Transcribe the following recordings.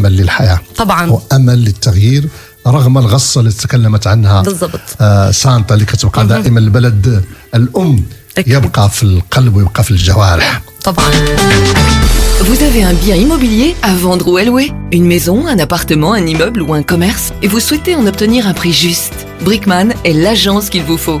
هناك امل للحياه طبعا وامل للتغيير رغم الغصه اللي تكلمت عنها بالضبط آه سانتا اللي كتبقى دائما البلد الام أكيد. يبقى في القلب ويبقى في الجوارح طبعا Vous avez un bien immobilier à vendre ou à louer Une maison, un appartement, un immeuble ou un commerce Et vous souhaitez en obtenir un prix juste Brickman est l'agence qu'il vous faut.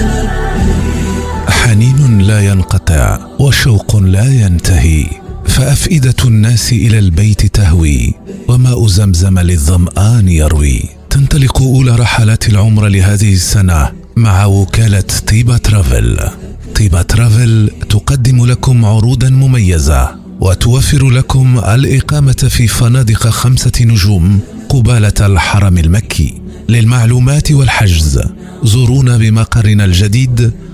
لا ينقطع وشوق لا ينتهي فأفئدة الناس إلى البيت تهوي وماء زمزم للظمآن يروي. تنطلق أولى رحلات العمر لهذه السنة مع وكالة طيبة ترافل. طيبة ترافل تقدم لكم عروضا مميزة وتوفر لكم الإقامة في فنادق خمسة نجوم قبالة الحرم المكي. للمعلومات والحجز زورونا بمقرنا الجديد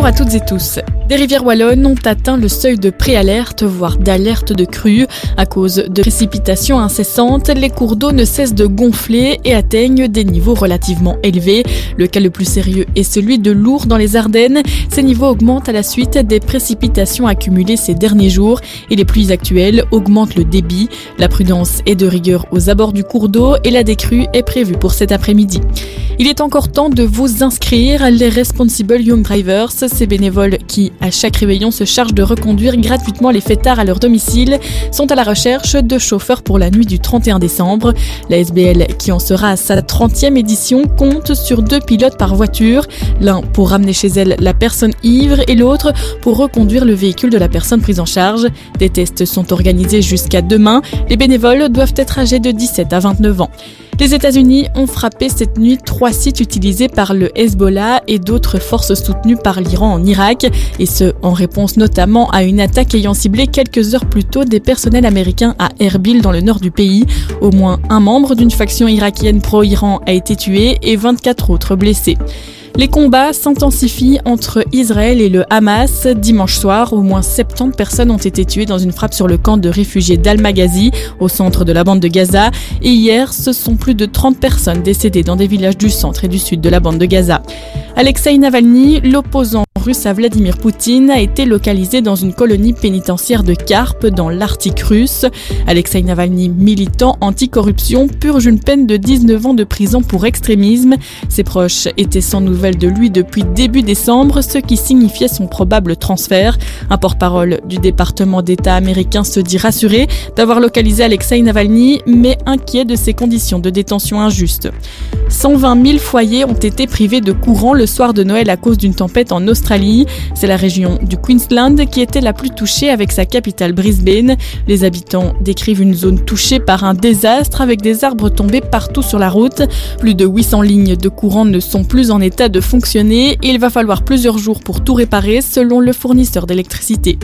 Bonjour à toutes et tous. Des rivières wallonnes ont atteint le seuil de préalerte, voire d'alerte de crue. À cause de précipitations incessantes, les cours d'eau ne cessent de gonfler et atteignent des niveaux relativement élevés. Le cas le plus sérieux est celui de Lourdes dans les Ardennes. Ces niveaux augmentent à la suite des précipitations accumulées ces derniers jours et les pluies actuelles augmentent le débit. La prudence est de rigueur aux abords du cours d'eau et la décrue est prévue pour cet après-midi. Il est encore temps de vous inscrire. Les Responsible Young Drivers, ces bénévoles qui, à chaque réveillon, se chargent de reconduire gratuitement les fêtards à leur domicile, sont à la recherche de chauffeurs pour la nuit du 31 décembre. La SBL, qui en sera à sa 30e édition, compte sur deux pilotes par voiture, l'un pour ramener chez elle la personne ivre et l'autre pour reconduire le véhicule de la personne prise en charge. Des tests sont organisés jusqu'à demain. Les bénévoles doivent être âgés de 17 à 29 ans. Les États-Unis ont frappé cette nuit trois sites utilisés par le Hezbollah et d'autres forces soutenues par l'Iran en Irak, et ce en réponse notamment à une attaque ayant ciblé quelques heures plus tôt des personnels américains à Erbil dans le nord du pays. Au moins un membre d'une faction irakienne pro-Iran a été tué et 24 autres blessés. Les combats s'intensifient entre Israël et le Hamas. Dimanche soir, au moins 70 personnes ont été tuées dans une frappe sur le camp de réfugiés d'Al-Maghazi, au centre de la bande de Gaza. Et hier, ce sont plus de 30 personnes décédées dans des villages du centre et du sud de la bande de Gaza. Alexei Navalny, l'opposant russe à Vladimir Poutine, a été localisé dans une colonie pénitentiaire de Karp dans l'Arctique russe. Alexei Navalny, militant anticorruption, purge une peine de 19 ans de prison pour extrémisme. Ses proches étaient sans nouvelles de lui depuis début décembre, ce qui signifiait son probable transfert. Un porte-parole du département d'État américain se dit rassuré d'avoir localisé Alexei Navalny, mais inquiet de ses conditions de détention injustes. 120 000 foyers ont été privés de courant le soir de Noël à cause d'une tempête en Australie. C'est la région du Queensland qui était la plus touchée avec sa capitale Brisbane. Les habitants décrivent une zone touchée par un désastre avec des arbres tombés partout sur la route. Plus de 800 lignes de courant ne sont plus en état de fonctionner et il va falloir plusieurs jours pour tout réparer selon le fournisseur d'électricité.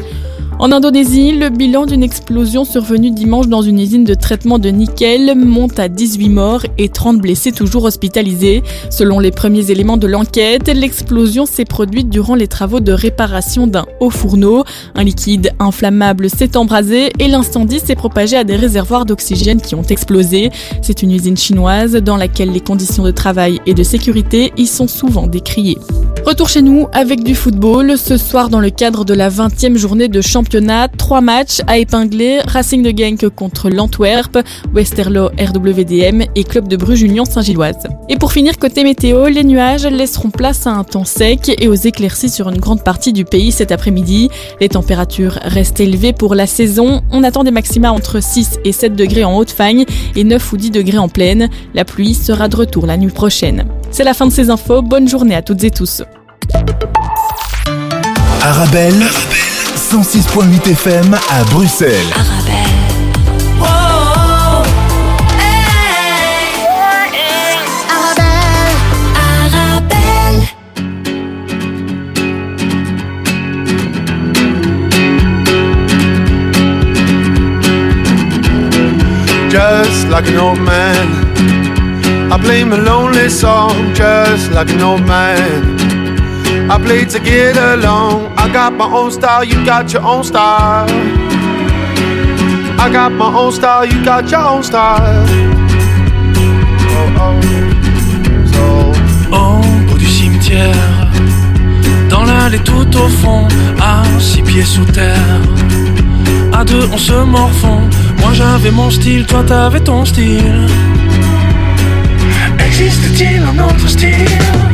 En Indonésie, le bilan d'une explosion survenue dimanche dans une usine de traitement de nickel monte à 18 morts et 30 blessés toujours hospitalisés. Selon les premiers éléments de l'enquête, l'explosion s'est produite durant les travaux de réparation d'un haut fourneau. Un liquide inflammable s'est embrasé et l'incendie s'est propagé à des réservoirs d'oxygène qui ont explosé. C'est une usine chinoise dans laquelle les conditions de travail et de sécurité y sont souvent décriées. Retour chez nous avec du football. Ce soir, dans le cadre de la 20e journée de championnat, trois matchs à épingler. Racing de Genk contre l'Antwerp, Westerlo RWDM et Club de Bruges Union Saint-Gilloise. Et pour finir, côté météo, les nuages laisseront place à un temps sec et aux éclaircies sur une grande partie du pays cet après-midi. Les températures restent élevées pour la saison. On attend des maxima entre 6 et 7 degrés en Haute-Fagne et 9 ou 10 degrés en plaine. La pluie sera de retour la nuit prochaine. C'est la fin de ces infos. Bonne journée à toutes et tous. Arabelle, 106.8 FM à Bruxelles. Just like an old man, I play my lonely song. Just like an old man. I play to get along. I got my own style, you got your own style. I got my own style, you got your own style. Oh, oh. So. Au bout du cimetière, dans l'allée tout au fond, à six pieds sous terre. À deux, on se morfond. J'avais mon style, toi t'avais ton style. Existe-t-il un autre style?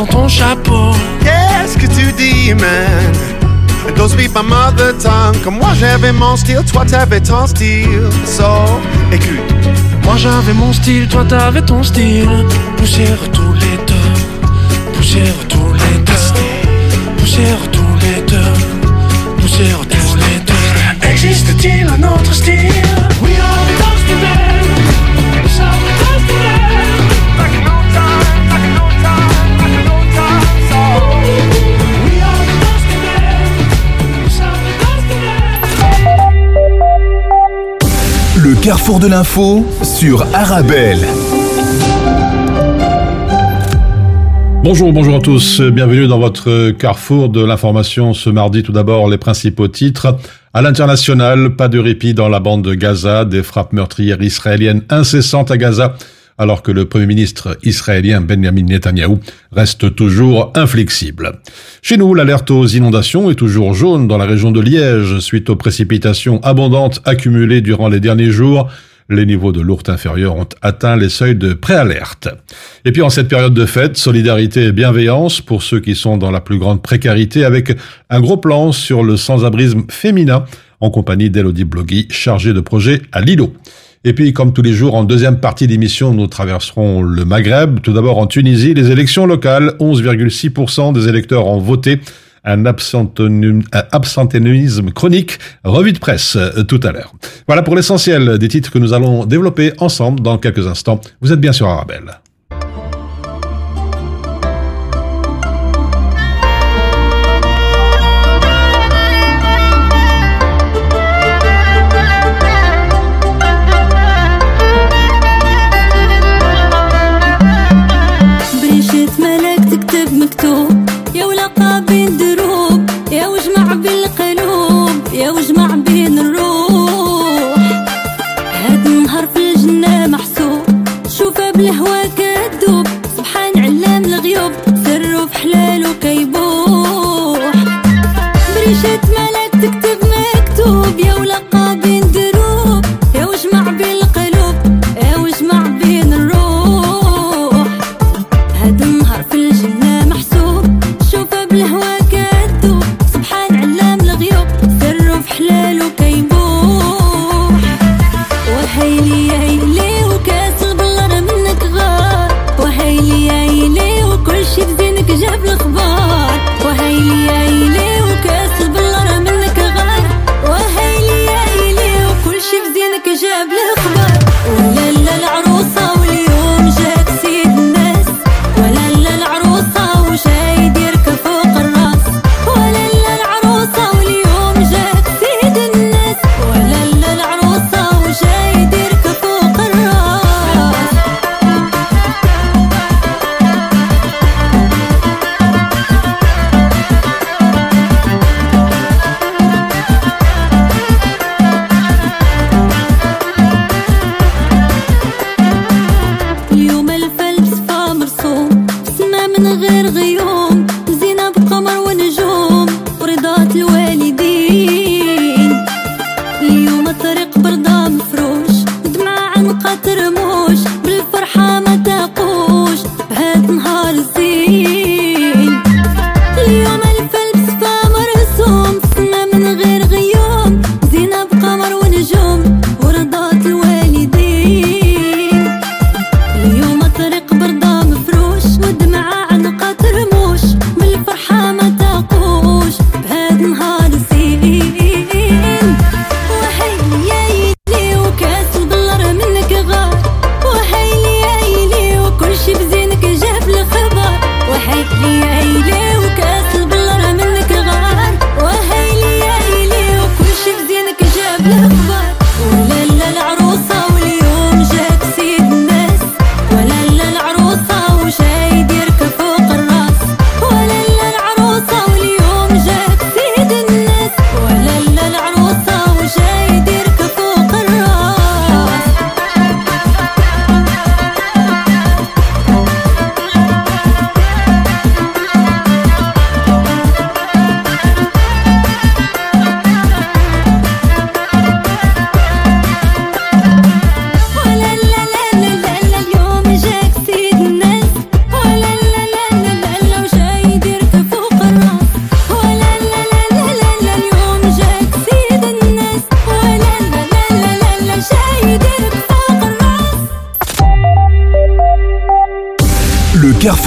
Dans ton chapeau. Qu'est-ce que tu dis, man? Don't speak my mother tongue. Comme moi j'avais mon style, toi t'avais ton style. So, écoute. Moi j'avais mon style, toi t'avais ton style. Poussière tous les deux, poussière tous les deux, poussière tous les deux, poussière tous les deux. Existe-t-il un autre style? Carrefour de l'info sur Arabelle. Bonjour, bonjour à tous. Bienvenue dans votre carrefour de l'information ce mardi. Tout d'abord, les principaux titres. À l'international, pas de répit dans la bande de Gaza, des frappes meurtrières israéliennes incessantes à Gaza, alors que le premier ministre israélien Benjamin Netanyahou reste toujours inflexible. Chez nous, l'alerte aux inondations est toujours jaune dans la région de Liège suite aux précipitations abondantes accumulées durant les derniers jours. Les niveaux de l'ourte inférieure ont atteint les seuils de préalerte. Et puis en cette période de fête, solidarité et bienveillance pour ceux qui sont dans la plus grande précarité avec un gros plan sur le sans-abrisme féminin en compagnie d'Elodie Blogui, chargée de projet à Lilo. Et puis, comme tous les jours, en deuxième partie d'émission, nous traverserons le Maghreb. Tout d'abord en Tunisie, les élections locales, 11,6% des électeurs ont voté. Un absentéisme chronique, revue de presse euh, tout à l'heure. Voilà pour l'essentiel des titres que nous allons développer ensemble dans quelques instants. Vous êtes bien sur Arabelle.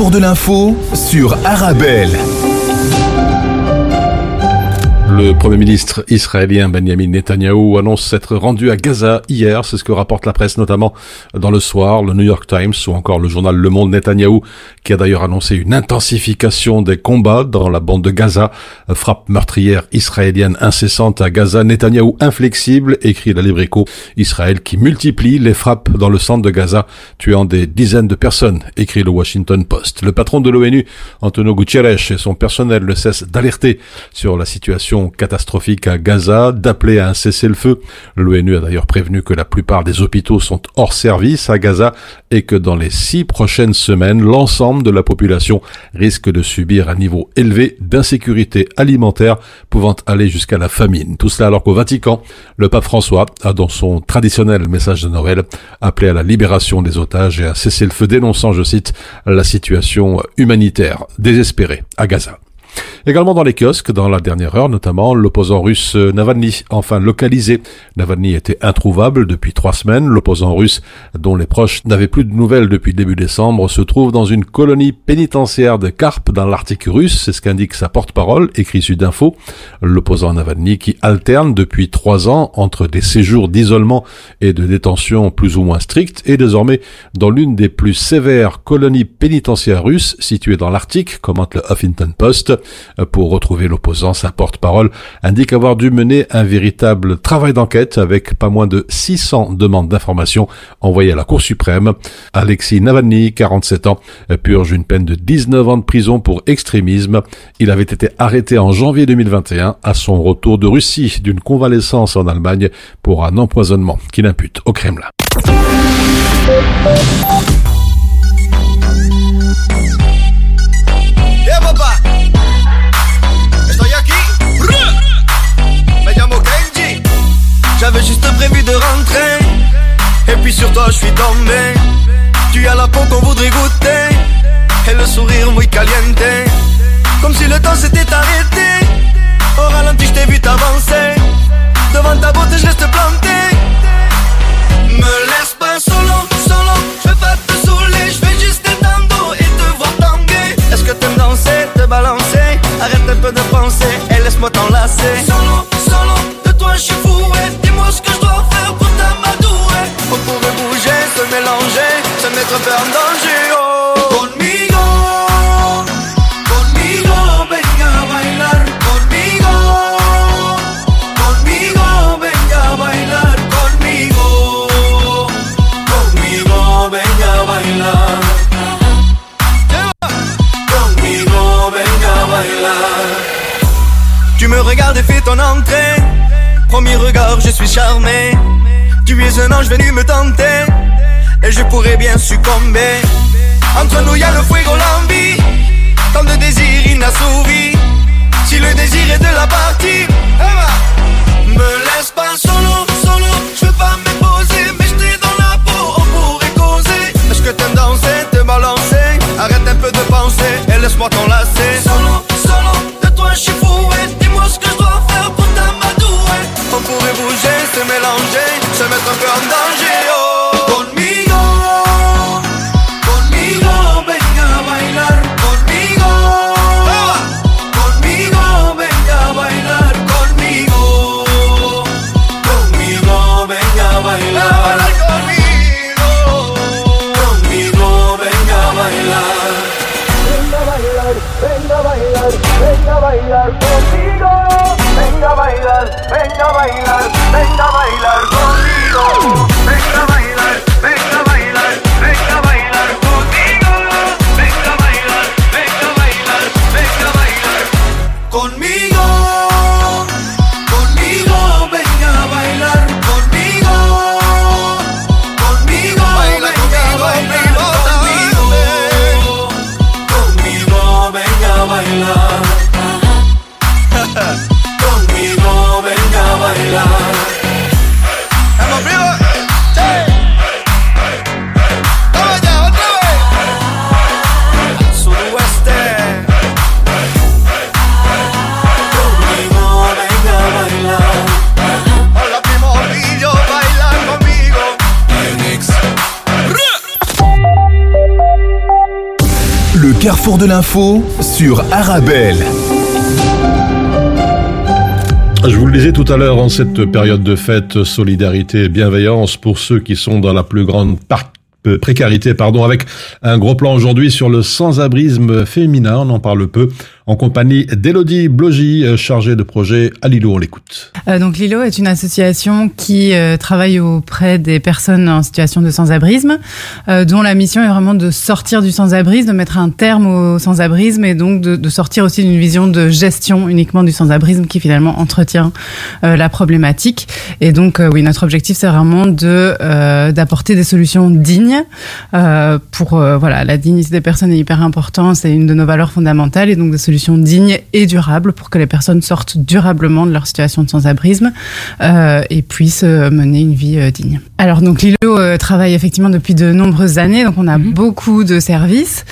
De l'info sur. Le Premier ministre israélien Benjamin Netanyahu annonce s'être rendu à Gaza hier, c'est ce que rapporte la presse notamment dans le soir, le New York Times ou encore le journal Le Monde Netanyahu qui a d'ailleurs annoncé une intensification des combats dans la bande de Gaza, frappe meurtrière israélienne incessante à Gaza, Netanyahu inflexible, écrit la Librico, Israël qui multiplie les frappes dans le centre de Gaza, tuant des dizaines de personnes, écrit le Washington Post. Le patron de l'ONU, Antonio Guterres et son personnel ne cessent d'alerter sur la situation catastrophique à Gaza, d'appeler à un cessez-le-feu. L'ONU a d'ailleurs prévenu que la plupart des hôpitaux sont hors service à Gaza et que dans les six prochaines semaines, l'ensemble de la population risque de subir un niveau élevé d'insécurité alimentaire pouvant aller jusqu'à la famine. Tout cela alors qu'au Vatican, le pape François a dans son traditionnel message de Noël appelé à la libération des otages et à cesser le feu dénonçant, je cite, la situation humanitaire désespérée à Gaza. Également dans les kiosques, dans la dernière heure notamment, l'opposant russe Navalny, enfin localisé. Navalny était introuvable depuis trois semaines. L'opposant russe, dont les proches n'avaient plus de nouvelles depuis début décembre, se trouve dans une colonie pénitentiaire de Karp dans l'Arctique russe. C'est ce qu'indique sa porte-parole, écrit Sudinfo. L'opposant Navalny qui alterne depuis trois ans entre des séjours d'isolement et de détention plus ou moins stricts est désormais dans l'une des plus sévères colonies pénitentiaires russes situées dans l'Arctique, commente le Huffington Post. Pour retrouver l'opposant, sa porte-parole indique avoir dû mener un véritable travail d'enquête avec pas moins de 600 demandes d'informations envoyées à la Cour suprême. Alexis Navalny, 47 ans, purge une peine de 19 ans de prison pour extrémisme. Il avait été arrêté en janvier 2021 à son retour de Russie d'une convalescence en Allemagne pour un empoisonnement qu'il impute au Kremlin. Prévu de rentrer. Et puis sur toi je suis tombé. Tu as la peau qu'on voudrait goûter. Et le sourire muy caliente. Comme si le temps s'était arrêté. Au ralenti je t'ai vu t'avancer. Devant ta beauté je laisse te planter. Me laisse pas solo, solo. Je vais pas te saouler, je vais juste t'étendre Et te voir tanguer. Est-ce que t'aimes danser, te balancer? Arrête un peu de penser et laisse-moi t'enlacer. Solo, solo, de toi je suis fou On pourrait bouger, se mélanger, se mettre un peu en danger. Oh. Conmigo, conmigo, venga a bailar. Conmigo, conmigo, venga a bailar. Conmigo, conmigo, venga a bailar. Conmigo, venga bailar. Tu me regardes et fais ton entrée. Premier regard, je suis charmé. Tu es un ange venu me tenter. Et je pourrais bien succomber. Entre nous, y a le fuego, l'envie. Tant de désirs inassouvis. Si le désir est de la partie, me laisse pas solo, solo. Je veux pas me poser, mais je dans la peau. On pourrait causer. Est-ce que t'aimes danser, te balancer? Arrête un peu de penser et laisse-moi t'enlacer. Solo, solo, de toi je suis fou. Dis-moi ce que je dois faire pour t'amadouer. On pourrait bouger, se mélanger, se mettre un carrefour de l'info sur Arabelle. Je vous le disais tout à l'heure, en cette période de fête, solidarité et bienveillance pour ceux qui sont dans la plus grande précarité, pardon, avec un gros plan aujourd'hui sur le sans-abrisme féminin, on en parle peu, en compagnie d'Elodie Blogy, euh, chargée de projet à Lilo, on l'écoute. Euh, donc Lilo est une association qui euh, travaille auprès des personnes en situation de sans-abrisme, euh, dont la mission est vraiment de sortir du sans-abrisme, de mettre un terme au sans-abrisme et donc de, de sortir aussi d'une vision de gestion uniquement du sans-abrisme qui finalement entretient euh, la problématique. Et donc oui, notre objectif c'est vraiment de d'apporter des solutions dignes pour voilà la dignité des personnes est hyper importante, c'est une de nos valeurs fondamentales et donc des dignes et durables pour que les personnes sortent durablement de leur situation de sans-abrisme euh, et puissent euh, mener une vie euh, digne. Alors donc Lilo travaille effectivement depuis de nombreuses années, donc on a Mhm. beaucoup de services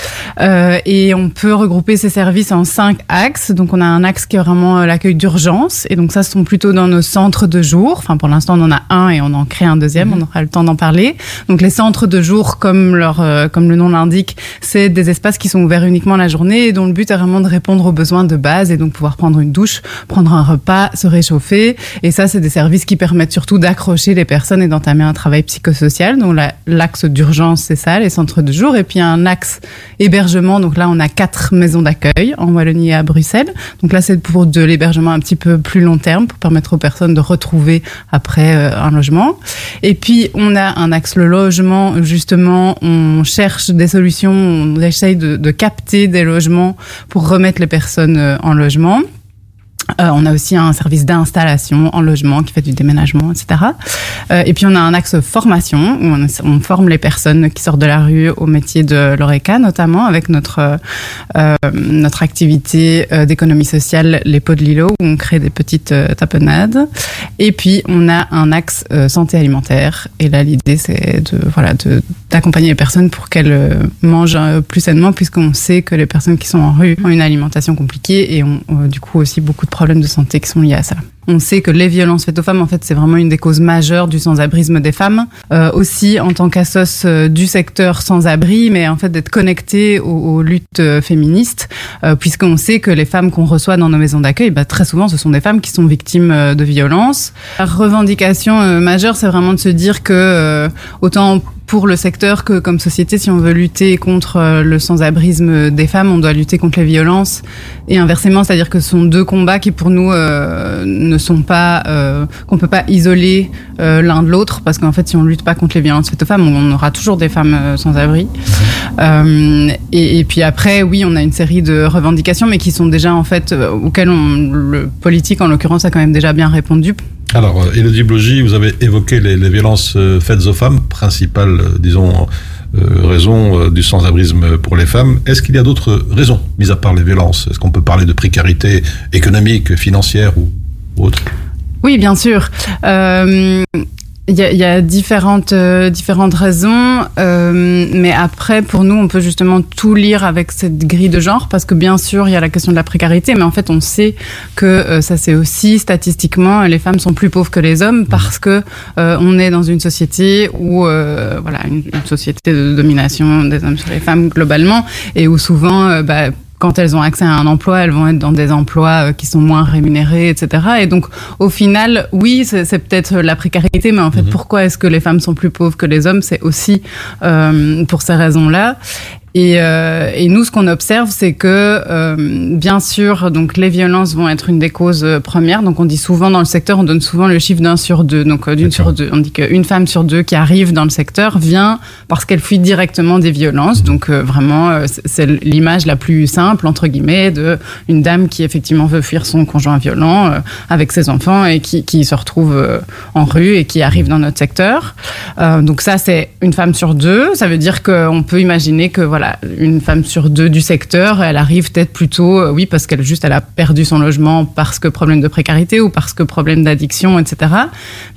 et on peut regrouper ces services en cinq axes. Donc on a un axe qui est vraiment l'accueil d'urgence et donc ça ce sont plutôt dans nos centres de jour. Enfin pour l'instant on en a un et on en crée un deuxième, Mhm. on aura le temps d'en parler. Donc les centres de jour comme leur comme le nom l'indique, c'est des espaces qui sont ouverts uniquement la journée et dont le but est vraiment de répondre aux besoins de base et donc pouvoir prendre une douche, prendre un repas, se réchauffer. Et ça, c'est des services qui permettent surtout d'accrocher les personnes et d'entamer un travail psychosocial. Donc la- l'axe d'urgence, c'est ça, les centres de jour. Et puis un axe hébergement. Donc là, on a quatre maisons d'accueil en Wallonie et à Bruxelles. Donc là, c'est pour de l'hébergement un petit peu plus long terme pour permettre aux personnes de retrouver après euh, un logement. Et puis, on a un axe le logement. Justement, on cherche des solutions, on essaye de, de capter des logements pour remettre les personnes euh, en logement. Euh, on a aussi un service d'installation en logement qui fait du déménagement, etc. Euh, et puis on a un axe formation où on, forme les personnes qui sortent de la rue au métier de l'ORECA, notamment avec notre euh, notre activité d'économie sociale, les pots de Lilo, où on crée des petites tapenades. Et puis on a un axe santé alimentaire. Et là l'idée c'est de voilà d'accompagner les personnes pour qu'elles mangent plus sainement, puisqu'on sait que les personnes qui sont en rue ont une alimentation compliquée et ont du coup aussi beaucoup de problèmes de santé qui sont liés à ça. On sait que les violences faites aux femmes, en fait, c'est vraiment une des causes majeures du sans-abrisme des femmes. Euh, aussi, en tant qu'assos euh, du secteur sans-abri, mais en fait d'être connecté aux, luttes euh, féministes, euh, puisqu'on sait que les femmes qu'on reçoit dans nos maisons d'accueil, bah, très souvent, ce sont des femmes qui sont victimes euh, de violences. La revendication majeure, c'est vraiment de se dire que autant pour le secteur que comme société, si on veut lutter contre euh, le sans-abrisme des femmes, on doit lutter contre les violences et inversement, c'est-à-dire que ce sont deux combats qui pour nous euh, ne sont pas euh, qu'on peut pas isoler euh, l'un de l'autre parce qu'en fait, si on lutte pas contre les violences faites aux femmes, on aura toujours des femmes euh, sans abri. Euh, et, et puis après, oui, on a une série de revendications, mais qui sont déjà en fait auxquelles on, le politique en l'occurrence a quand même déjà bien répondu. Alors, euh, Elodie Blogy, vous avez évoqué les, violences euh, faites aux femmes, principale, euh, disons, raison du sans-abrisme pour les femmes. Est-ce qu'il y a d'autres raisons, mis à part les violences? Est-ce qu'on peut parler de précarité économique, financière ou, autre? Oui, bien sûr. Il y, y a différentes, euh, différentes raisons, euh, mais après, pour nous, on peut justement tout lire avec cette grille de genre, parce que bien sûr, il y a la question de la précarité, mais en fait, on sait que euh, ça, c'est aussi statistiquement, les femmes sont plus pauvres que les hommes, parce que euh, on est dans une société où, euh, voilà, une, une société de domination des hommes sur les femmes globalement, et où souvent, euh, bah, quand elles ont accès à un emploi, elles vont être dans des emplois euh, qui sont moins rémunérés, etc. Et donc, au final, oui, c'est peut-être la précarité, mais en fait, pourquoi est-ce que les femmes sont plus pauvres que les hommes? C'est aussi euh, pour ces raisons-là. Et, euh, et nous, ce qu'on observe, c'est que, euh, bien sûr, donc les violences vont être une des causes euh, premières. Donc, on dit souvent dans le secteur, on donne souvent le chiffre d'un sur deux. Donc, euh, d'une sur deux, on dit qu'une femme sur deux qui arrive dans le secteur vient parce qu'elle fuit directement des violences. Donc, euh, vraiment, c'est- l'image la plus simple entre guillemets de une dame qui effectivement veut fuir son conjoint violent avec ses enfants et qui, qui se retrouve en rue et qui arrive dans notre secteur. Euh, donc ça, c'est une femme sur deux. Ça veut dire qu'on peut imaginer que voilà, une femme sur deux du secteur, elle arrive peut-être plutôt, euh, oui, parce qu'elle juste elle a perdu son logement parce que problème de précarité ou parce que problème d'addiction, etc.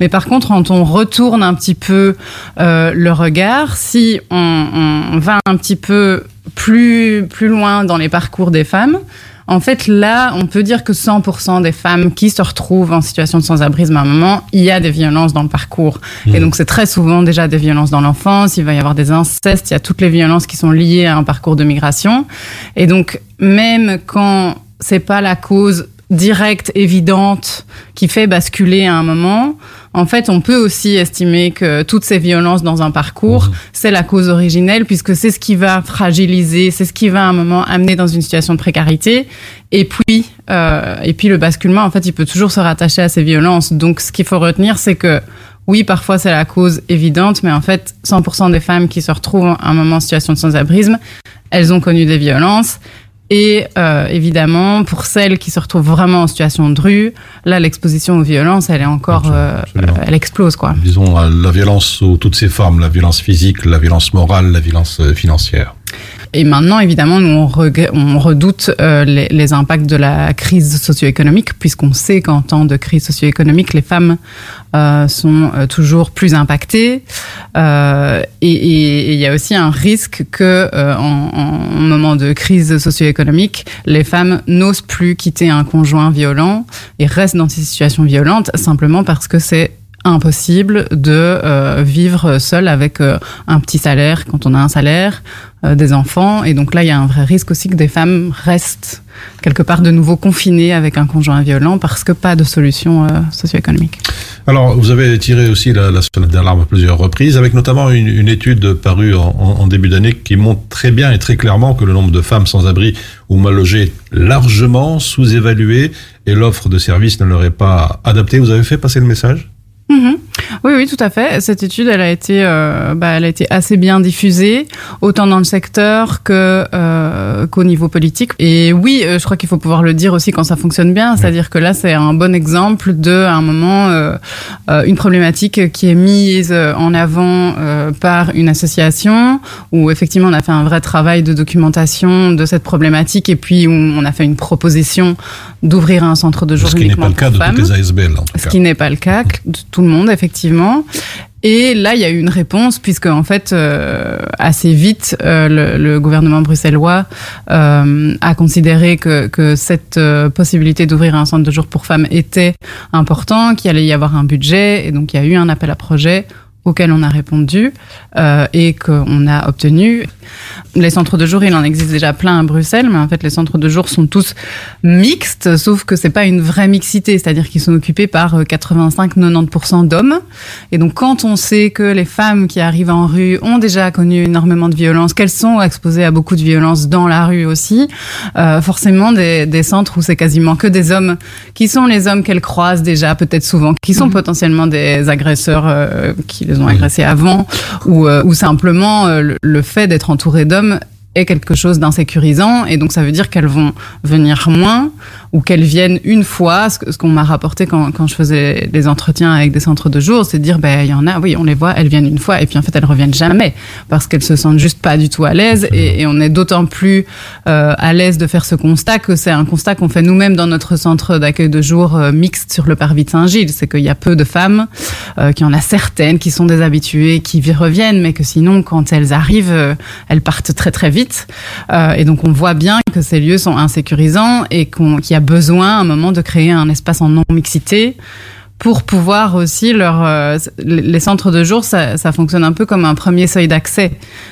Mais par contre, quand on retourne un petit peu euh, le regard, si on, on va un petit peu plus plus loin dans les parcours des femmes, En fait, là, on peut dire que 100% des femmes qui se retrouvent en situation de sans-abrisme à un moment, il y a des violences dans le parcours. Et donc, c'est très souvent déjà des violences dans l'enfance, il va y avoir des incestes, il y a toutes les violences qui sont liées à un parcours de migration. Et donc, même quand c'est pas la cause directe, évidente, qui fait basculer à un moment, en fait, on peut aussi estimer que toutes ces violences dans un parcours, c'est la cause originelle, puisque c'est ce qui va fragiliser, c'est ce qui va à un moment amener dans une situation de précarité. Et puis, euh, et puis le basculement, en fait, il peut toujours se rattacher à ces violences. Donc, ce qu'il faut retenir, c'est que oui, parfois c'est la cause évidente, mais en fait, 100% des femmes qui se retrouvent à un moment en situation de sans-abrisme, elles ont connu des violences. Et euh, évidemment, pour celles qui se retrouvent vraiment en situation de rue, là, l'exposition aux violences, elle est encore, euh, elle explose, quoi. Disons, euh, la violence sous toutes ses formes, la violence physique, la violence morale, la violence euh, financière. Et maintenant, évidemment, nous, on, redoute euh, les, impacts de la crise socio-économique, puisqu'on sait qu'en temps de crise socio-économique, les femmes euh, sont euh, toujours plus impactées. Et- il y a aussi un risque que, en, en moment de crise socio-économique, les femmes n'osent plus quitter un conjoint violent et restent dans ces situations violentes simplement parce que c'est impossible de euh, vivre seul avec euh, un petit salaire quand on a un salaire, euh, des enfants. Et donc là, il y a un vrai risque aussi que des femmes restent quelque part de nouveau confinées avec un conjoint violent parce que pas de solution euh, socio-économique. Alors, vous avez tiré aussi la, la sonnette d'alarme à plusieurs reprises, avec notamment une, une étude parue en, en- début d'année qui montre très bien et très clairement que le nombre de femmes sans abri ou mal logées largement sous-évalué et l'offre de services ne leur est pas adaptée. Vous avez fait passer le message? Mhm. Oui, oui, tout à fait. Cette étude, elle a été, euh, bah, elle a été assez bien diffusée, autant dans le secteur que euh, qu'au niveau politique. Et oui, euh, je crois qu'il faut pouvoir le dire aussi quand ça fonctionne bien. C'est-à-dire que là, c'est un bon exemple de, à un moment, euh, une problématique qui est mise en avant par une association où effectivement on a fait un vrai travail de documentation de cette problématique et puis où on a fait une proposition d'ouvrir un centre de jour Ce qui n'est pas le cas pour de femmes. toutes les ASBL, en tout Ce cas. qui n'est pas le cas de tout le monde, effectivement. Et là, il y a eu une réponse, puisque en fait, euh, assez vite, euh, le, le gouvernement bruxellois euh, a considéré que, que cette euh, possibilité d'ouvrir un centre de jour pour femmes était important, qu'il allait y avoir un budget, et donc il y a eu un appel à projet auquel on a répondu euh, et qu'on a obtenu. Les centres de jour, il en existe déjà plein à Bruxelles, mais en fait, les centres de jour sont tous mixtes, sauf que c'est pas une vraie mixité, c'est-à-dire qu'ils sont occupés par euh, 85-90% d'hommes. Et donc, quand on sait que les femmes qui arrivent en rue ont déjà connu énormément de violences, qu'elles sont exposées à beaucoup de violences dans la rue aussi, euh, forcément des, des centres où c'est quasiment que des hommes qui sont les hommes qu'elles croisent déjà, peut-être souvent, qui sont potentiellement des agresseurs euh, qui les ont agressés avant, ou, euh, ou simplement euh, le, le fait d'être entouré d'hommes est quelque chose d'insécurisant et donc ça veut dire qu'elles vont venir moins ou qu'elles viennent une fois. Ce qu'on m'a rapporté quand, quand je faisais des entretiens avec des centres de jour, c'est de dire ben il y en a, oui on les voit, elles viennent une fois et puis en fait elles reviennent jamais parce qu'elles se sentent juste pas du tout à l'aise et, et on est d'autant plus euh, à l'aise de faire ce constat que c'est un constat qu'on fait nous-mêmes dans notre centre d'accueil de jour euh, mixte sur le parvis de Saint-Gilles, c'est qu'il y a peu de femmes, euh, qu'il y en a certaines qui sont des habituées, qui y reviennent, mais que sinon quand elles arrivent, euh, elles partent très très vite. Euh, et donc on voit bien que ces lieux sont insécurisants et qu'on- qu'il y a besoin à un moment de créer un espace en non-mixité pour pouvoir aussi leur euh, les centres de jour ça, ça fonctionne un peu comme un premier seuil d'accès.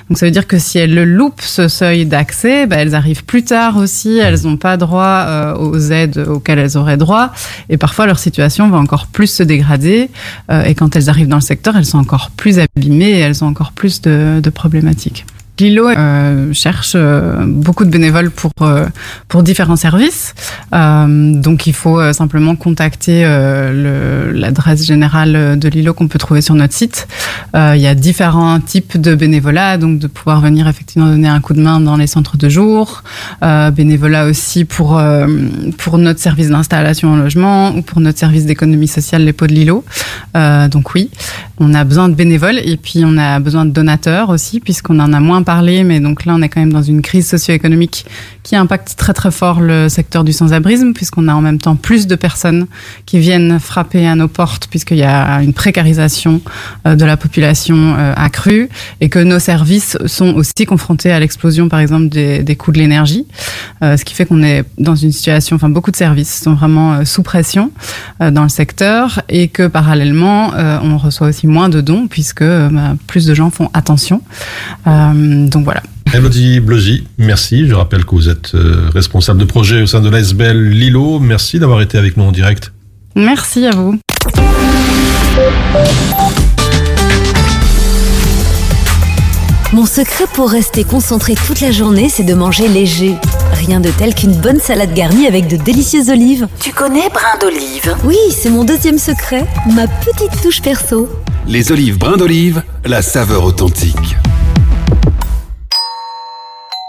Donc ça veut dire que si elles le loupent ce seuil d'accès bah, elles arrivent plus tard aussi. Elles n'ont pas droit euh, aux aides auxquelles elles auraient droit. Et parfois leur situation va encore plus se dégrader. Euh, et quand elles arrivent dans le secteur elles sont encore plus abîmées et elles ont encore plus de problématiques Lilo euh, cherche euh, beaucoup de bénévoles pour euh, pour différents services. Euh, donc il faut euh, simplement contacter euh, l'adresse générale de Lilo qu'on peut trouver sur notre site. Il y a différents types de bénévolat, donc de pouvoir venir effectivement donner un coup de main dans les centres de jour, bénévolat aussi pour pour notre service d'installation en logement ou pour notre service d'économie sociale les pots de Lilo. Donc oui, on a besoin de bénévoles et puis on a besoin de donateurs aussi puisqu'on en a moins parlé, mais donc là, on est quand même dans une crise socio-économique qui impacte très très fort le secteur du sans-abrisme, puisqu'on a en même temps plus de personnes qui viennent frapper à nos portes, puisqu'il y a une précarisation euh, de la population euh, accrue, et que nos services sont aussi confrontés à l'explosion, par exemple, des, coûts de l'énergie, euh, ce qui fait qu'on est dans une situation, enfin beaucoup de services sont vraiment sous pression dans le secteur, et que parallèlement, on reçoit aussi moins de dons, puisque bah, plus de gens font attention. Donc voilà. Elodie Bleuzy, merci. Je rappelle que vous êtes euh, responsable de projet au sein de l'ASBL Lilo. Merci d'avoir été avec nous en direct. Merci à vous. Mon secret pour rester concentré toute la journée, c'est de manger léger. Rien de tel qu'une bonne salade garnie avec de délicieuses olives. Tu connais brin d'olive? Oui, c'est mon deuxième secret, ma petite touche perso. Les olives brins d'olive, la saveur authentique.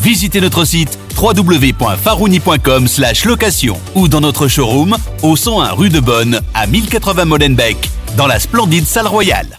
Visitez notre site www.farouni.com location ou dans notre showroom au 101 rue de Bonne à 1080 Molenbeek dans la splendide salle royale.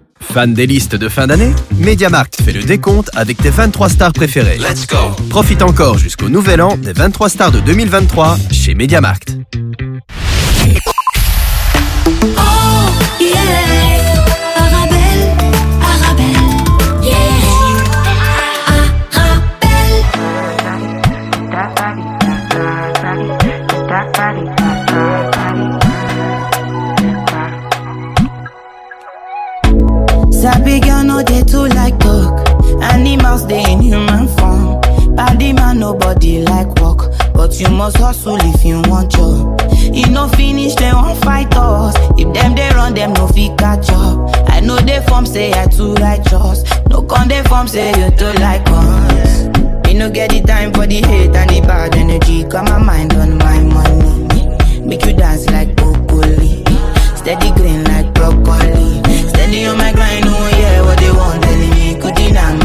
Fan des listes de fin d'année MediaMarkt fait le décompte avec tes 23 stars préférées. Let's go Profite encore jusqu'au nouvel an des 23 stars de 2023 chez MediaMarkt. Body man nobody like work, but you must hustle if you want job. You no finish they won't fight us. If them they run them no fit catch up. I know they form say I too righteous. No con they form say you too like us. Me no get the time for the hate and the bad energy. Got my mind on my money. Make you dance like broccoli. Steady green like broccoli. Steady on my grind, oh yeah, what they want telling me. Could deny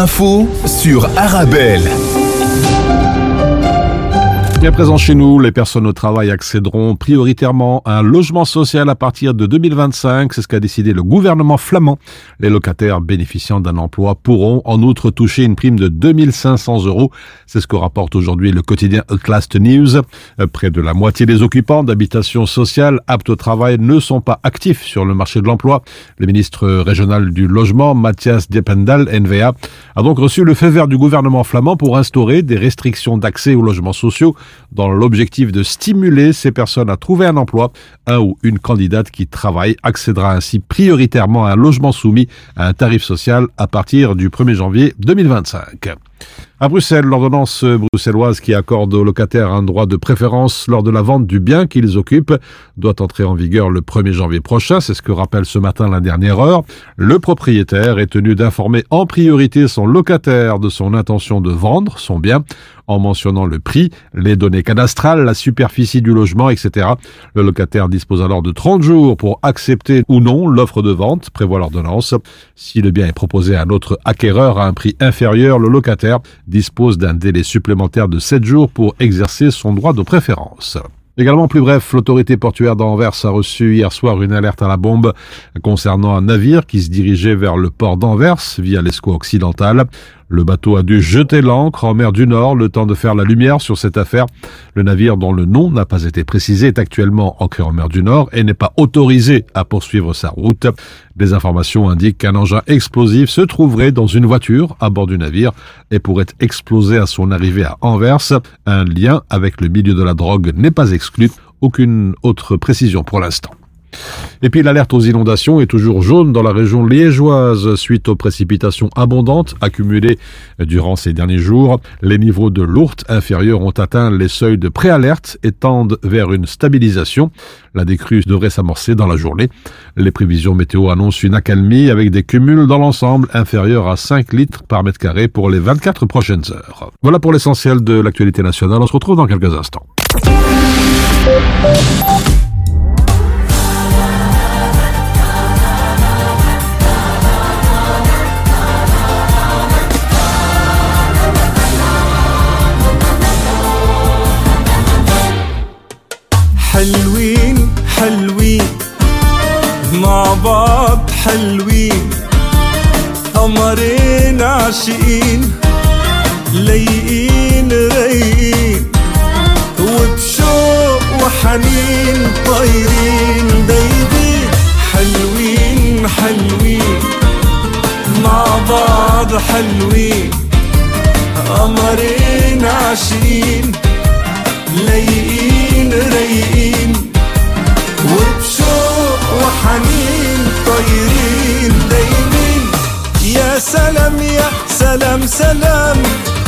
l'info sur Arabelle. Bien présent chez nous, les personnes au travail accéderont prioritairement à un logement social à partir de 2025. C'est ce qu'a décidé le gouvernement flamand. Les locataires bénéficiant d'un emploi pourront en outre toucher une prime de 2500 euros. C'est ce que rapporte aujourd'hui le quotidien Clast News. Euh, près de la moitié des occupants d'habitations sociales aptes au travail ne sont pas actifs sur le marché de l'emploi. Le ministre régional du logement, Mathias Diependal, NVA, a donc reçu le feu vert du gouvernement flamand pour instaurer des restrictions d'accès aux logements sociaux dans l'objectif de stimuler ces personnes à trouver un emploi. Un ou une candidate qui travaille accédera ainsi prioritairement à un logement soumis à un tarif social à partir du 1er janvier 2025. À Bruxelles, l'ordonnance bruxelloise qui accorde aux locataires un droit de préférence lors de la vente du bien qu'ils occupent doit entrer en vigueur le 1er janvier prochain. C'est ce que rappelle ce matin la dernière heure. Le propriétaire est tenu d'informer en priorité son locataire de son intention de vendre son bien en mentionnant le prix, les données cadastrales, la superficie du logement, etc. Le locataire dispose alors de 30 jours pour accepter ou non l'offre de vente, prévoit l'ordonnance. Si le bien est proposé à un autre acquéreur à un prix inférieur, le locataire dispose d'un délai supplémentaire de 7 jours pour exercer son droit de préférence. Également plus bref, l'autorité portuaire d'Anvers a reçu hier soir une alerte à la bombe concernant un navire qui se dirigeait vers le port d'Anvers via l'escouade occidental. Le bateau a dû jeter l'ancre en mer du Nord le temps de faire la lumière sur cette affaire. Le navire dont le nom n'a pas été précisé est actuellement ancré en mer du Nord et n'est pas autorisé à poursuivre sa route. Des informations indiquent qu'un engin explosif se trouverait dans une voiture à bord du navire et pourrait exploser à son arrivée à Anvers. Un lien avec le milieu de la drogue n'est pas exclu. Aucune autre précision pour l'instant. Et puis l'alerte aux inondations est toujours jaune dans la région liégeoise suite aux précipitations abondantes accumulées durant ces derniers jours. Les niveaux de l'ourte inférieurs ont atteint les seuils de préalerte et tendent vers une stabilisation. La décrue devrait s'amorcer dans la journée. Les prévisions météo annoncent une accalmie avec des cumuls dans l'ensemble inférieurs à 5 litres par mètre carré pour les 24 prochaines heures. Voilà pour l'essentiel de l'actualité nationale. On se retrouve dans quelques instants. حلوين حلوين. مع بعض حلوين. قمرين عاشقين لايقين رايقين. وبشوق وحنين طايرين دايبين حلوين حلوين. مع بعض حلوين. قمرين عاشقين لايقين. وحنين طايرين دايمين. يا سلام يا سلام سلام.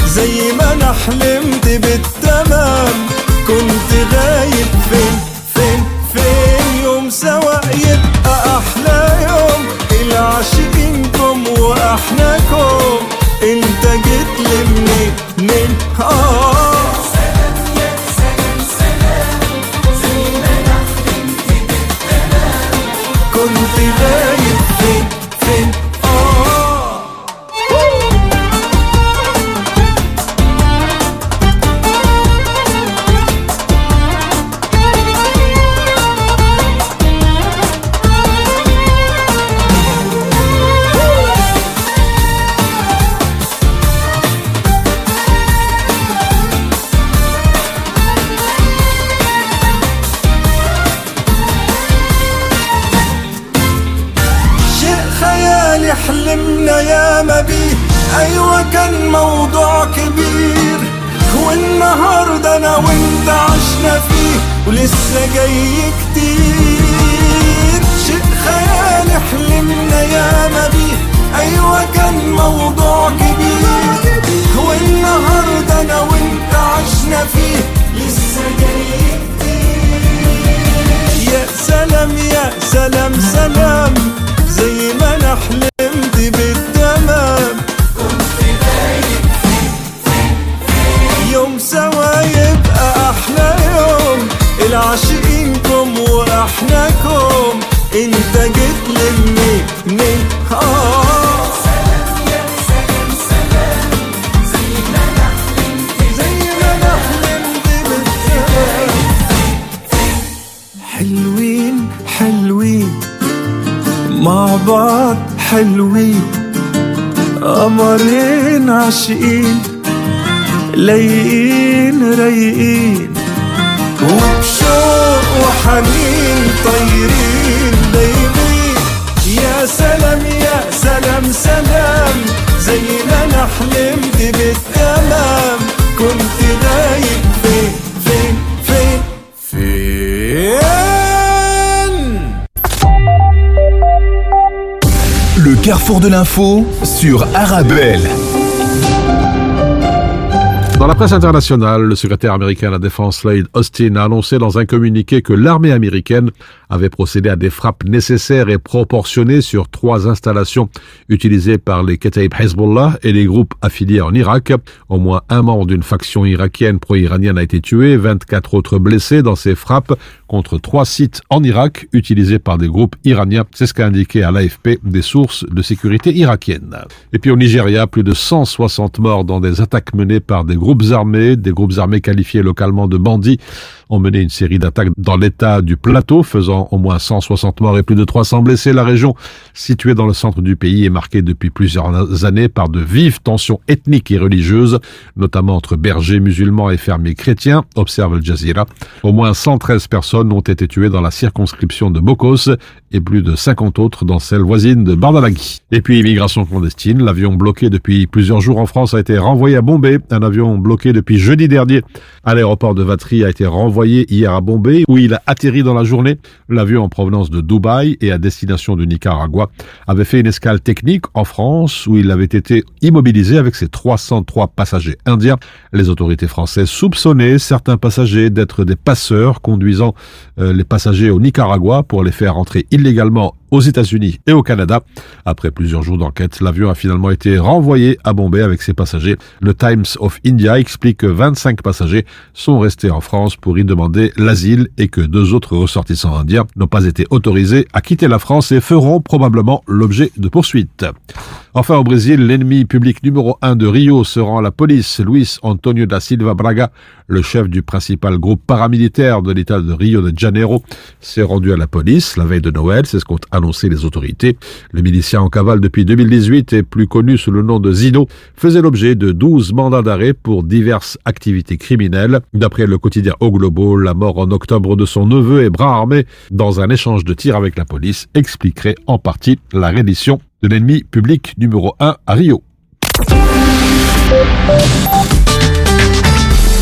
زي ما أنا حلمت بالتمام. كنت غايب فين فين فين؟ يوم سوا يبقى أحلى يوم. العاشقينكم واحناكم carrefour de l'info sur Arabelle. Dans la presse internationale, le secrétaire américain à la Défense Lloyd Austin a annoncé dans un communiqué que l'armée américaine avait procédé à des frappes nécessaires et proportionnées sur trois installations utilisées par les Kataib Hezbollah et les groupes affiliés en Irak. Au moins un membre d'une faction irakienne pro-iranienne a été tué, 24 autres blessés dans ces frappes contre trois sites en Irak utilisés par des groupes iraniens. C'est ce qu'a indiqué à l'AFP des sources de sécurité irakiennes. Et puis au Nigeria, plus de 160 morts dans des attaques menées par des groupes armés, des groupes armés qualifiés localement de bandits ont mené une série d'attaques dans l'état du plateau, faisant au moins 160 morts et plus de 300 blessés. La région, située dans le centre du pays, est marquée depuis plusieurs années par de vives tensions ethniques et religieuses, notamment entre bergers musulmans et fermiers chrétiens, observe Al Jazeera. Au moins 113 personnes ont été tuées dans la circonscription de Bokos et plus de 50 autres dans celle voisine de Bardalaghi. Et puis immigration clandestine, l'avion bloqué depuis plusieurs jours en France a été renvoyé à Bombay. Un avion bloqué depuis jeudi dernier à l'aéroport de Vatry a été renvoyé hier à Bombay où il a atterri dans la journée. L'avion en provenance de Dubaï et à destination du Nicaragua avait fait une escale technique en France où il avait été immobilisé avec ses 303 passagers indiens. Les autorités françaises soupçonnaient certains passagers d'être des passeurs conduisant euh, les passagers au Nicaragua pour les faire entrer illégalement illégalement aux États-Unis et au Canada. Après plusieurs jours d'enquête, l'avion a finalement été renvoyé à Bombay avec ses passagers. Le Times of India explique que 25 passagers sont restés en France pour y demander l'asile et que deux autres ressortissants indiens n'ont pas été autorisés à quitter la France et feront probablement l'objet de poursuites. Enfin, au Brésil, l'ennemi public numéro un de Rio se rend à la police. Luis Antonio da Silva Braga, le chef du principal groupe paramilitaire de l'État de Rio de Janeiro, s'est rendu à la police la veille de Noël. C'est ce qu'ont annoncé les autorités. Le milicien en cavale depuis 2018 et plus connu sous le nom de Zino faisait l'objet de 12 mandats d'arrêt pour diverses activités criminelles. D'après le quotidien O Globo, la mort en octobre de son neveu et bras armé dans un échange de tirs avec la police expliquerait en partie la reddition de l'ennemi public numéro 1 à Rio.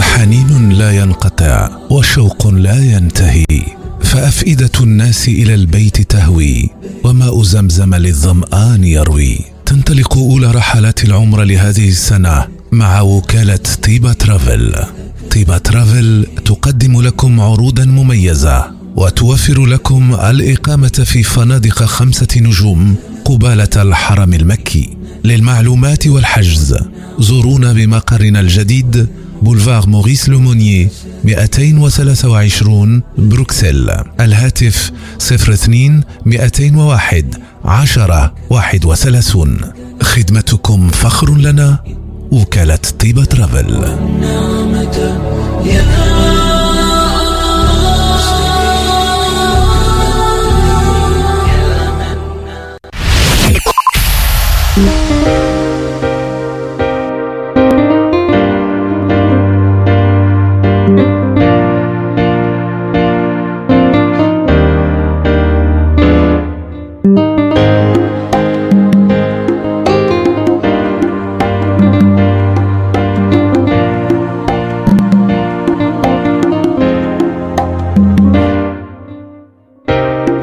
حنين لا ينقطع وشوق لا ينتهي فأفئدة الناس إلى البيت تهوي وماء زمزم للظمآن يروي. تنطلق أولى رحلات العمر لهذه السنة مع وكالة طيبة ترافل. طيبة ترافل تقدم لكم عروضا مميزة. وتوفر لكم الإقامة في فنادق خمسة نجوم قبالة الحرم المكي للمعلومات والحجز. زورونا بمقرنا الجديد بولفار موريس لومونيي 223 بروكسل. الهاتف 02 201 10 31 خدمتكم فخر لنا وكالة طيبة ترافل.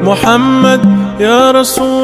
محمد يا رسول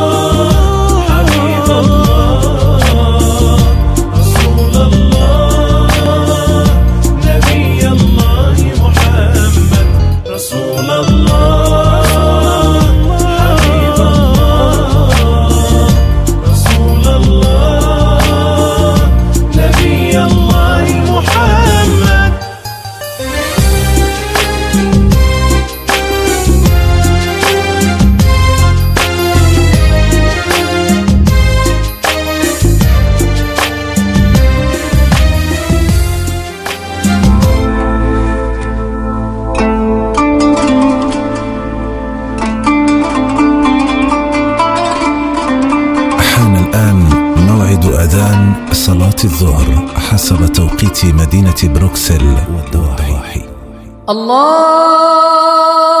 موعد أذان صلاة الظهر حسب توقيت مدينة بروكسل والضواحي الله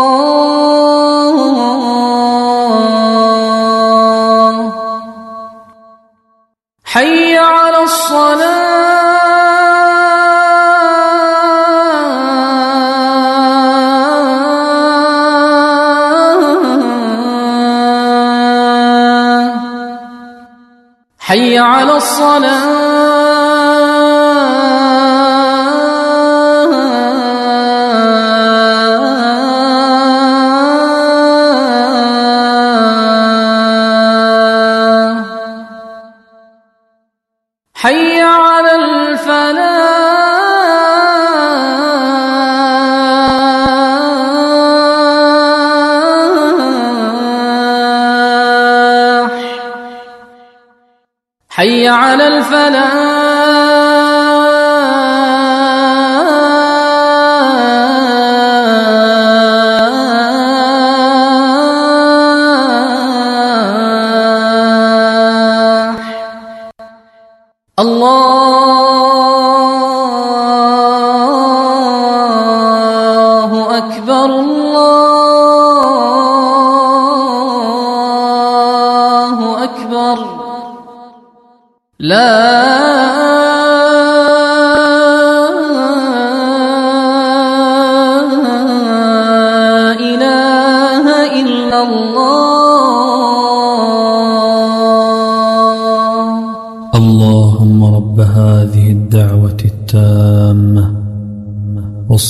حي على الصلاة. على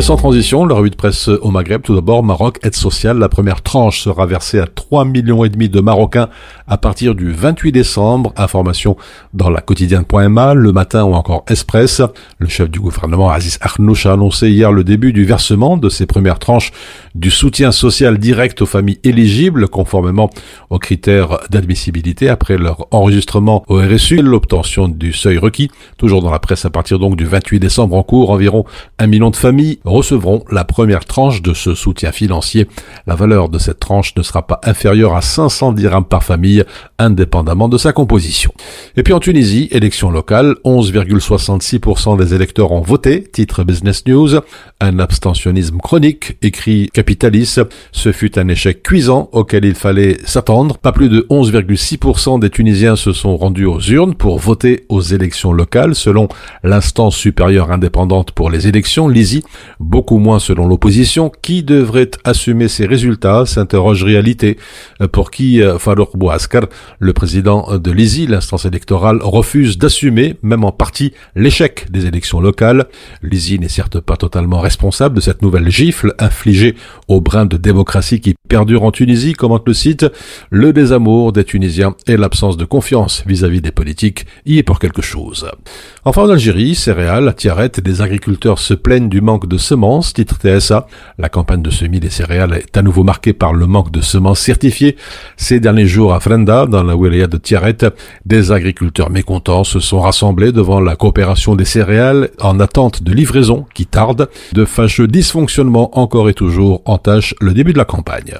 Sans transition, la revue de presse au Maghreb, tout d'abord, Maroc, aide sociale. La première tranche sera versée à 3 millions et demi de Marocains à partir du 28 décembre. Information dans la quotidienne.ma, le matin ou encore Express. Le chef du gouvernement, Aziz Arnouch, a annoncé hier le début du versement de ces premières tranches du soutien social direct aux familles éligibles, conformément aux critères d'admissibilité après leur enregistrement au RSU l'obtention du seuil requis. Toujours dans la presse à partir donc du 28 décembre en cours, environ un million de familles recevront la première tranche de ce soutien financier. La valeur de cette tranche ne sera pas inférieure à 500 dirhams par famille, indépendamment de sa composition. Et puis en Tunisie, élection locale, 11,66% des électeurs ont voté, titre Business News, un abstentionnisme chronique, écrit Capitalis, ce fut un échec cuisant auquel il fallait s'attendre. Pas plus de 11,6% des Tunisiens se sont rendus aux urnes pour voter aux élections locales, selon l'instance supérieure indépendante pour les élections, l'ISI, beaucoup moins selon l'opposition. Qui devrait assumer ces résultats s'interroge réalité, pour qui euh, Farouk Bouaskar, le président de l'ISI, l'instance électorale, refuse d'assumer, même en partie, l'échec des élections locales. L'ISI n'est certes pas totalement responsable de cette nouvelle gifle infligée au brin de démocratie qui perdure en Tunisie, commente le site. Le désamour des Tunisiens et l'absence de confiance vis-à-vis des politiques y est pour quelque chose. Enfin, en Algérie, céréales, tiarettes, des agriculteurs se plaignent du manque de semences, titre TSA. La campagne de semis des céréales est à nouveau marquée par le manque de semences certifiées. Ces derniers jours à Frenda, dans la wilaya de Tiaret, des agriculteurs mécontents se sont rassemblés devant la coopération des céréales en attente de livraison qui tarde. De fâcheux dysfonctionnements encore et toujours entachent le début de la campagne.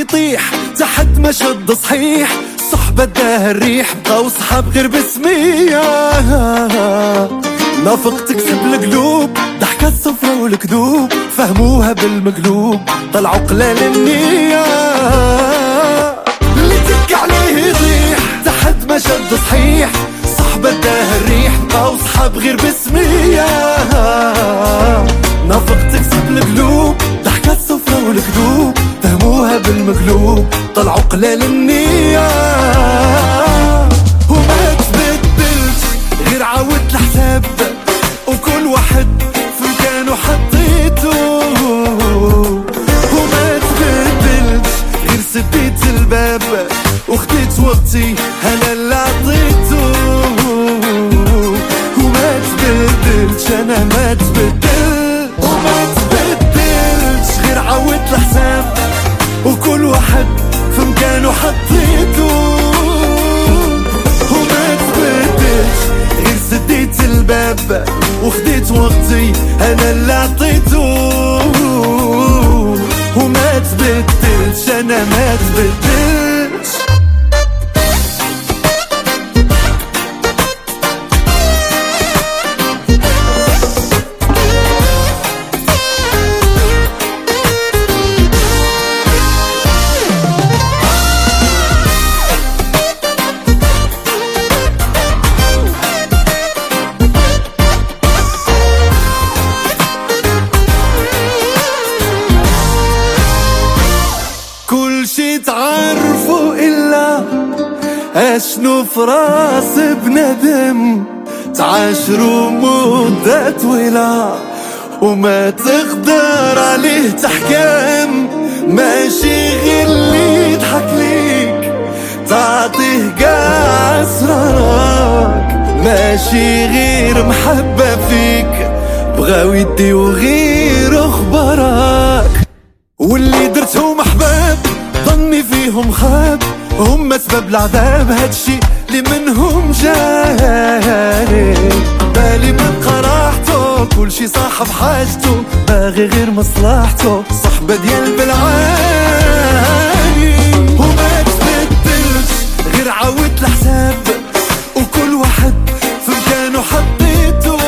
يطيح تحت مشد صحيح صحبة داه الريح بقاو صحاب غير بسمية نافق تكسب القلوب ضحكة الصفرة والكذوب فهموها بالمقلوب طلعوا قلال النية. اللي تك عليه يطيح تحت مشد صحيح صحبة داه الريح بقاو صحاب غير بسمية نافق تكسب القلوب ضحكة الصفرة والكذوب فهموها بالمقلوب طلعوا قلال النية. وما تبدلش غير عاود الحساب. وكل واحد في مكانه حطيته. وما تبدلش غير سديت الباب. وخديت وقتي أنا اللي عطيته. وما تبدلش أنا ما تبدل حطيته وما تبدلش غير سديت الباب وخديت وقتي أنا اللي عطيته. وما تبدلش أنا ما تبدلش تعاشروا مدة طويلة وما تقدر عليه تحكم. ماشي غير اللي يضحك ليك تعطيه قاع أسرارك ماشي غير محبة فيك بغاو يديو غير أخبارك. واللي درتهم أحباب ظني فيهم خاب. هم سبب العذاب هادشي اللي منهم جاني بالي من قراحته كل شي صاحب حاجته. باغي غير مصلحته صحبة ديال بالعاني وما تبدلش غير عاود الحساب. وكل واحد في مكانه حطيته.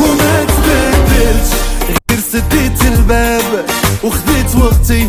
وما تبدلش غير سديت الباب. وخديت وقتي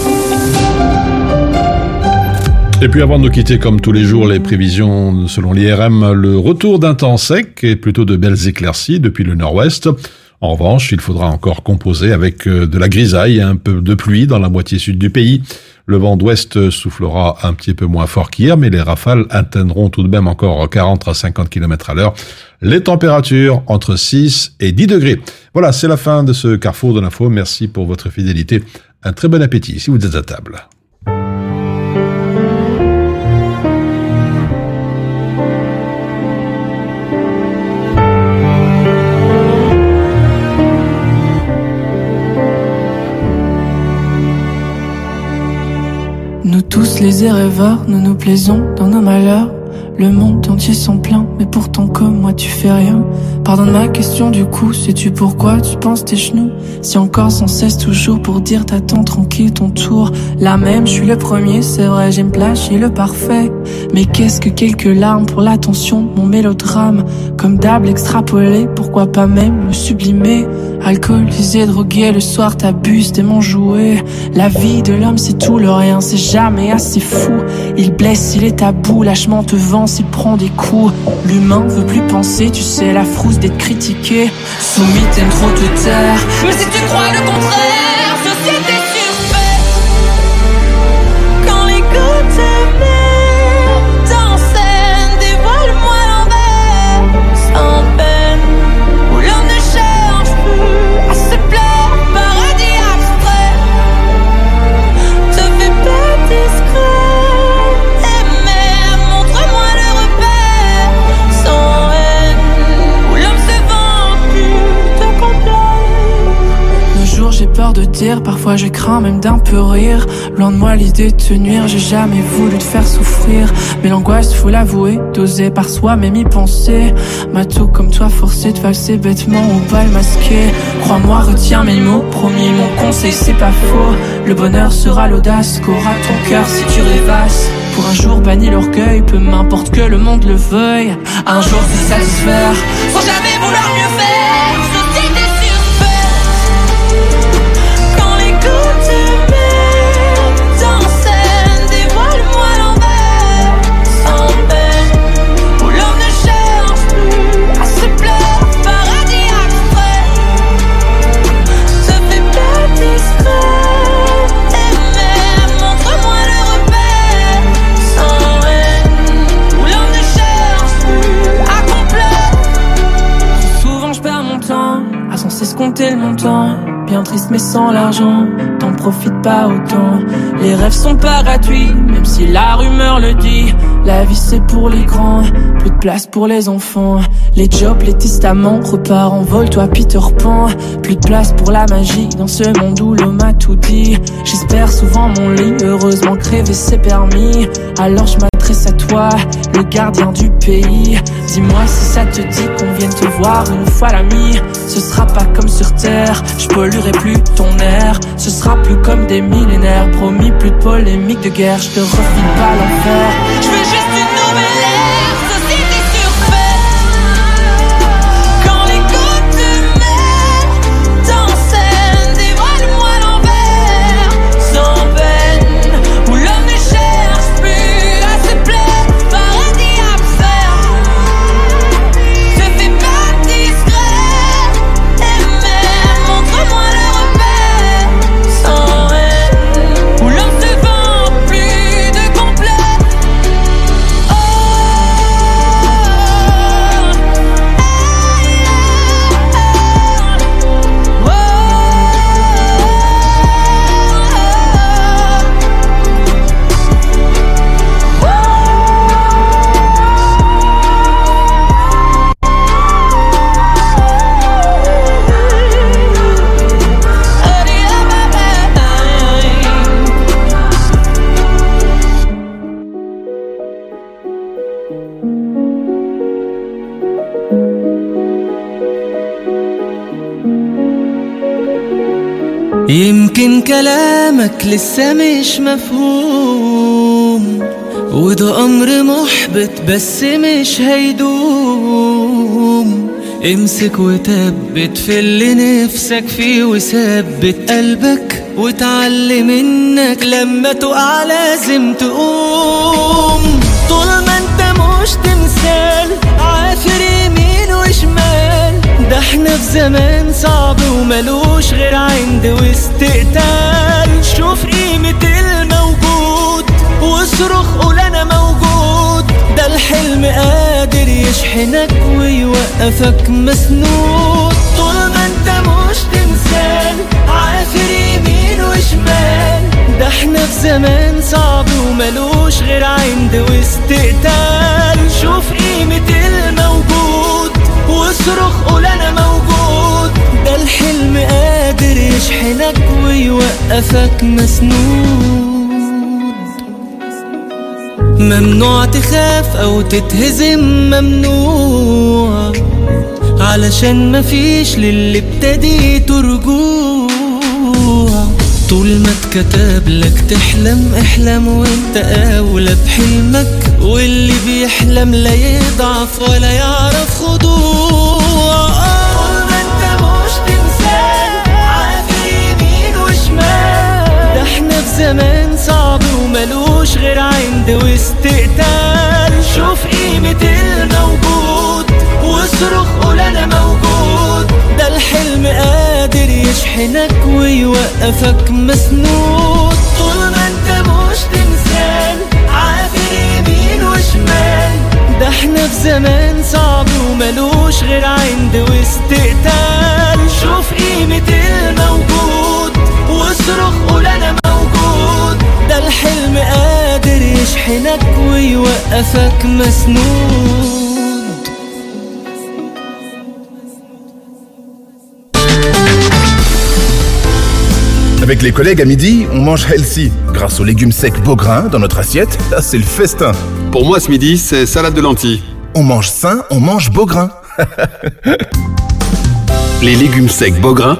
Et puis avant de nous quitter comme tous les jours les prévisions selon l'IRM, le retour d'un temps sec et plutôt de belles éclaircies depuis le nord-ouest. En revanche, il faudra encore composer avec euh, de la grisaille et un peu de pluie dans la moitié sud du pays. Le vent d'ouest soufflera un petit peu moins fort qu'hier, mais les rafales atteindront tout de même encore 40 à 50 km à l'heure. Les températures entre 6 et 10 degrés. Voilà, c'est la fin de ce carrefour de l'info. Merci pour votre fidélité. Un très bon appétit si vous êtes à table. Nous tous les rêveurs, nous nous plaisons dans nos malheurs. Le monde entier s'en plaint, mais pourtant comme moi tu fais rien. Pardonne ma question du coup, sais-tu pourquoi tu penses tes genoux? Si encore sans cesse toujours pour dire t'attends tranquille ton tour. Là même, je suis le premier, c'est vrai, j'aime plagier le parfait. Mais qu'est-ce que quelques larmes pour l'attention, mon mélodrame? Comme d'hab extrapolé, pourquoi pas même le sublimer? Alcoolisé, drogué, le soir t'abuses de mon. La vie de l'homme c'est tout, le rien c'est jamais assez fou. Il blesse, il est tabou, lâchement te vend, s'il prend des coups. L'humain veut plus penser, tu sais, la frousse d'être critiqué. Soumis, t'aimes trop te taire. Mais si tu crois le contraire, parfois je crains même d'un peu rire. Loin de moi l'idée de te nuire, j'ai jamais voulu te faire souffrir. Mais l'angoisse, faut l'avouer, d'oser par soi même y penser. M'a tout comme toi forcé de passer bêtement au bal masqué. Crois-moi, retiens mes mots, promis, mon conseil c'est pas faux. Le bonheur sera l'audace qu'aura ton cœur si tu rêvasses. Pour un jour banni l'orgueil, peu m'importe que le monde le veuille. Un jour se satisfaire, sans jamais le montant. Bien triste mais sans l'argent, t'en profites pas autant. Les rêves sont pas gratuits, même si la rumeur le dit. La vie c'est pour les grands, plus de place pour les enfants. Les jobs, les testaments, repars en vol, toi Peter Pan. Plus de place pour la magie dans ce monde où l'homme a tout dit. J'espère souvent mon lit, heureusement crever c'est permis. Alors je m'adresse à toi, le gardien du pays. Dis-moi si ça te dit qu'on vienne te voir une fois l'ami. Ce sera pas comme sur terre, je polluerai plus ton air. Ce sera plus comme des millénaires, promis plus de polémique de guerre. Je te refile pas l'enfer. Je veux juste une nouvelle كلامك لسه مش مفهوم. وده أمر محبط بس مش هيدوم. امسك وثبت في اللي نفسك فيه وثبت. قلبك وتعلم انك لما تقع لازم تقوم. طول ما انت مش تمثال وشمال ده إحنا في زمان صعب وملوش غير عند واستقتال شوف قيمة الموجود واصرخ قول أنا موجود. ده الحلم قادر يشحنك ويوقفك مسنود. طول ما انت مش تمثال عافر يمين وشمال. ده إحنا في زمان صعب وملوش غير عند واستقتال شوف قيمة واصرخ قول أنا موجود. ده الحلم قادر يشحنك ويوقفك مسنود. ممنوع تخاف أو تتهزم ممنوع. علشان مفيش للي ابتديته رجوع طول ما اتكتب لك تحلم احلم وانت أولى بحلمك. واللي بيحلم لا يضعف ولا يعرف خضوع. زمان صعب وملوش غير عند واستقتال شوف قيمة الموجود واصرخ قول أنا موجود. ده الحلم قادر يشحنك ويوقفك مسنود. طول ما أنت مش تمثال عافر يمين وشمال. ده إحنا في زمان صعب وملوش غير عند واستقتال شوف قيمة الموجود واصرخ قول أنا موجود الحلم قادر يشحنك ويوقفك مسنود Avec les collègues à midi, on mange healthy. Grâce aux légumes secs Beaugrain dans notre assiette, là c'est le festin. Pour moi ce midi, c'est salade de lentilles. On mange sain, on mange Beaugrain. Les légumes secs Beaugrain,